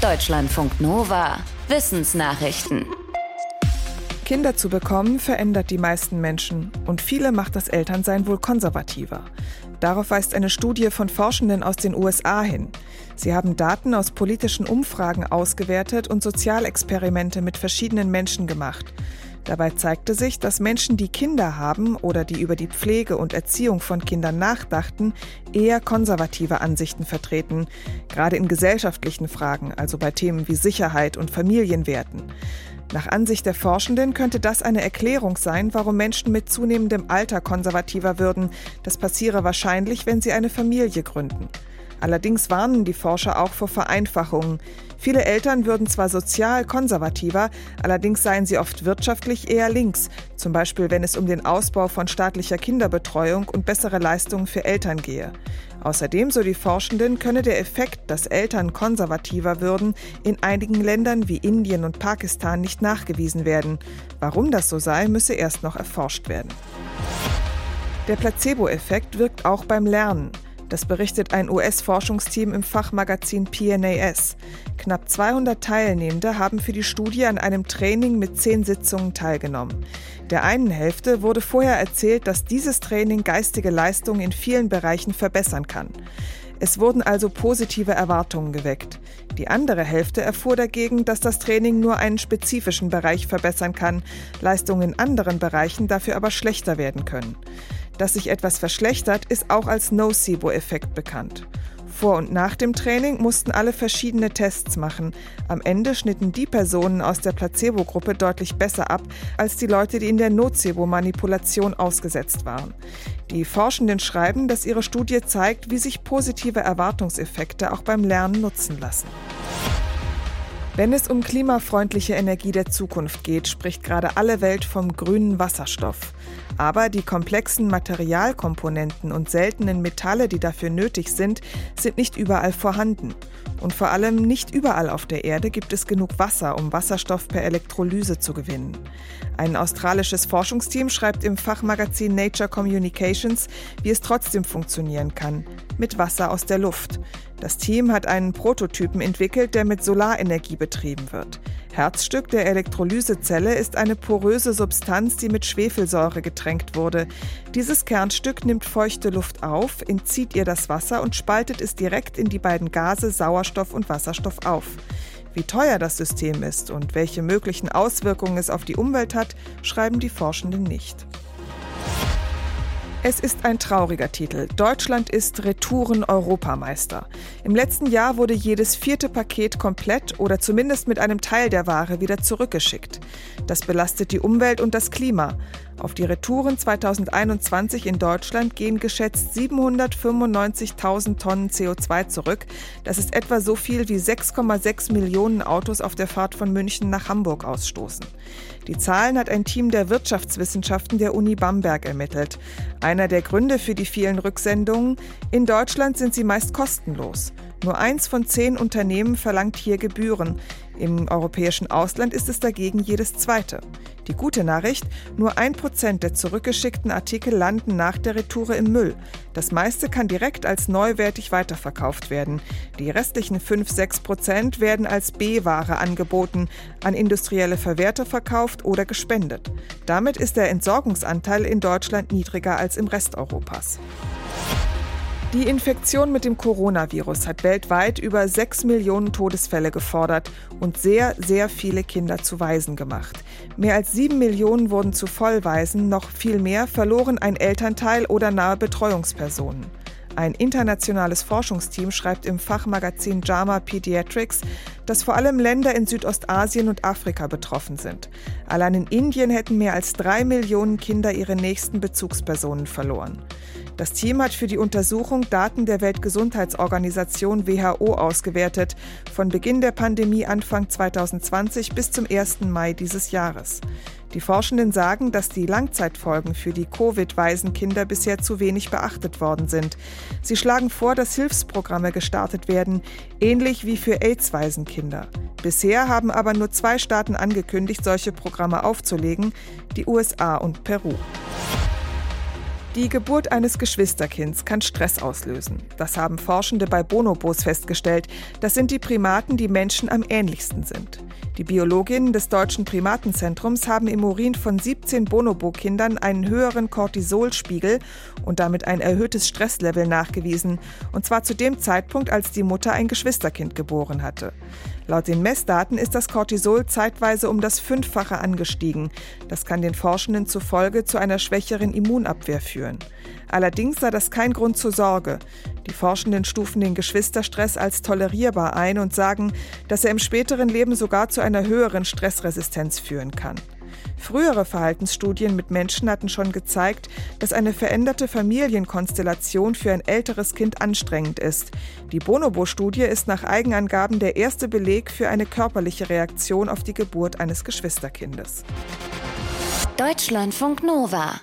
Deutschlandfunk Nova. Wissensnachrichten. Kinder zu bekommen verändert die meisten Menschen und viele macht das Elternsein wohl konservativer. Darauf weist eine Studie von Forschenden aus den USA hin. Sie haben Daten aus politischen Umfragen ausgewertet und Sozialexperimente mit verschiedenen Menschen gemacht. Dabei zeigte sich, dass Menschen, die Kinder haben oder die über die Pflege und Erziehung von Kindern nachdachten, eher konservative Ansichten vertreten, gerade in gesellschaftlichen Fragen, also bei Themen wie Sicherheit und Familienwerten. Nach Ansicht der Forschenden könnte das eine Erklärung sein, warum Menschen mit zunehmendem Alter konservativer würden. Das passiere wahrscheinlich, wenn sie eine Familie gründen. Allerdings warnen die Forscher auch vor Vereinfachungen. Viele Eltern würden zwar sozial konservativer, allerdings seien sie oft wirtschaftlich eher links, zum Beispiel wenn es um den Ausbau von staatlicher Kinderbetreuung und bessere Leistungen für Eltern gehe. Außerdem, so die Forschenden, könne der Effekt, dass Eltern konservativer würden, in einigen Ländern wie Indien und Pakistan nicht nachgewiesen werden. Warum das so sei, müsse erst noch erforscht werden. Der Placebo-Effekt wirkt auch beim Lernen. Das berichtet ein US-Forschungsteam im Fachmagazin PNAS. Knapp 200 Teilnehmende haben für die Studie an einem Training mit zehn Sitzungen teilgenommen. Der einen Hälfte wurde vorher erzählt, dass dieses Training geistige Leistungen in vielen Bereichen verbessern kann. Es wurden also positive Erwartungen geweckt. Die andere Hälfte erfuhr dagegen, dass das Training nur einen spezifischen Bereich verbessern kann, Leistungen in anderen Bereichen dafür aber schlechter werden können. Dass sich etwas verschlechtert, ist auch als Nocebo-Effekt bekannt. Vor und nach dem Training mussten alle verschiedene Tests machen. Am Ende schnitten die Personen aus der Placebo-Gruppe deutlich besser ab als die Leute, die in der Nocebo-Manipulation ausgesetzt waren. Die Forschenden schreiben, dass ihre Studie zeigt, wie sich positive Erwartungseffekte auch beim Lernen nutzen lassen. Wenn es um klimafreundliche Energie der Zukunft geht, spricht gerade alle Welt vom grünen Wasserstoff. Aber die komplexen Materialkomponenten und seltenen Metalle, die dafür nötig sind, sind nicht überall vorhanden. Und vor allem nicht überall auf der Erde gibt es genug Wasser, um Wasserstoff per Elektrolyse zu gewinnen. Ein australisches Forschungsteam schreibt im Fachmagazin Nature Communications, wie es trotzdem funktionieren kann, mit Wasser aus der Luft. Das Team hat einen Prototypen entwickelt, der mit Solarenergie betrieben wird. Herzstück der Elektrolysezelle ist eine poröse Substanz, die mit Schwefelsäure getränkt wurde. Dieses Kernstück nimmt feuchte Luft auf, entzieht ihr das Wasser und spaltet es direkt in die beiden Gase Sauerstoff und Wasserstoff auf. Wie teuer das System ist und welche möglichen Auswirkungen es auf die Umwelt hat, schreiben die Forschenden nicht. Es ist ein trauriger Titel. Deutschland ist Retouren-Europameister. Im letzten Jahr wurde jedes vierte Paket komplett oder zumindest mit einem Teil der Ware wieder zurückgeschickt. Das belastet die Umwelt und das Klima. Auf die Retouren 2021 in Deutschland gehen geschätzt 795.000 Tonnen CO2 zurück. Das ist etwa so viel wie 6,6 Millionen Autos auf der Fahrt von München nach Hamburg ausstoßen. Die Zahlen hat ein Team der Wirtschaftswissenschaften der Uni Bamberg ermittelt. Einer der Gründe für die vielen Rücksendungen, in Deutschland sind sie meist kostenlos. Nur eins von zehn Unternehmen verlangt hier Gebühren. Im europäischen Ausland ist es dagegen jedes zweite. Die gute Nachricht, nur ein Prozent der zurückgeschickten Artikel landen nach der Retoure im Müll. Das meiste kann direkt als neuwertig weiterverkauft werden. Die restlichen 5-6 Prozent werden als B-Ware angeboten, an industrielle Verwerter verkauft oder gespendet. Damit ist der Entsorgungsanteil in Deutschland niedriger als im Rest Europas. Die Infektion mit dem Coronavirus hat weltweit über 6 Millionen Todesfälle gefordert und sehr, sehr viele Kinder zu Waisen gemacht. Mehr als 7 Millionen wurden zu Vollwaisen, noch viel mehr verloren ein Elternteil oder nahe Betreuungspersonen. Ein internationales Forschungsteam schreibt im Fachmagazin JAMA Pediatrics, dass vor allem Länder in Südostasien und Afrika betroffen sind. Allein in Indien hätten mehr als drei Millionen Kinder ihre nächsten Bezugspersonen verloren. Das Team hat für die Untersuchung Daten der Weltgesundheitsorganisation WHO ausgewertet, von Beginn der Pandemie Anfang 2020 bis zum 1. Mai dieses Jahres. Die Forschenden sagen, dass die Langzeitfolgen für die Covid-Waisenkinder bisher zu wenig beachtet worden sind. Sie schlagen vor, dass Hilfsprogramme gestartet werden, ähnlich wie für AIDS-Waisenkinder. Bisher haben aber nur zwei Staaten angekündigt, solche Programme aufzulegen, die USA und Peru. Die Geburt eines Geschwisterkinds kann Stress auslösen. Das haben Forschende bei Bonobos festgestellt. Das sind die Primaten, die Menschen am ähnlichsten sind. Die Biologinnen des Deutschen Primatenzentrums haben im Urin von 17 Bonobo-Kindern einen höheren Cortisolspiegel und damit ein erhöhtes Stresslevel nachgewiesen. Und zwar zu dem Zeitpunkt, als die Mutter ein Geschwisterkind geboren hatte. Laut den Messdaten ist das Cortisol zeitweise um das Fünffache angestiegen. Das kann den Forschenden zufolge zu einer schwächeren Immunabwehr führen. Allerdings sei das kein Grund zur Sorge. Die Forschenden stufen den Geschwisterstress als tolerierbar ein und sagen, dass er im späteren Leben sogar zu einer höheren Stressresistenz führen kann. Frühere Verhaltensstudien mit Menschen hatten schon gezeigt, dass eine veränderte Familienkonstellation für ein älteres Kind anstrengend ist. Die Bonobo-Studie ist nach Eigenangaben der erste Beleg für eine körperliche Reaktion auf die Geburt eines Geschwisterkindes. Deutschlandfunk Nova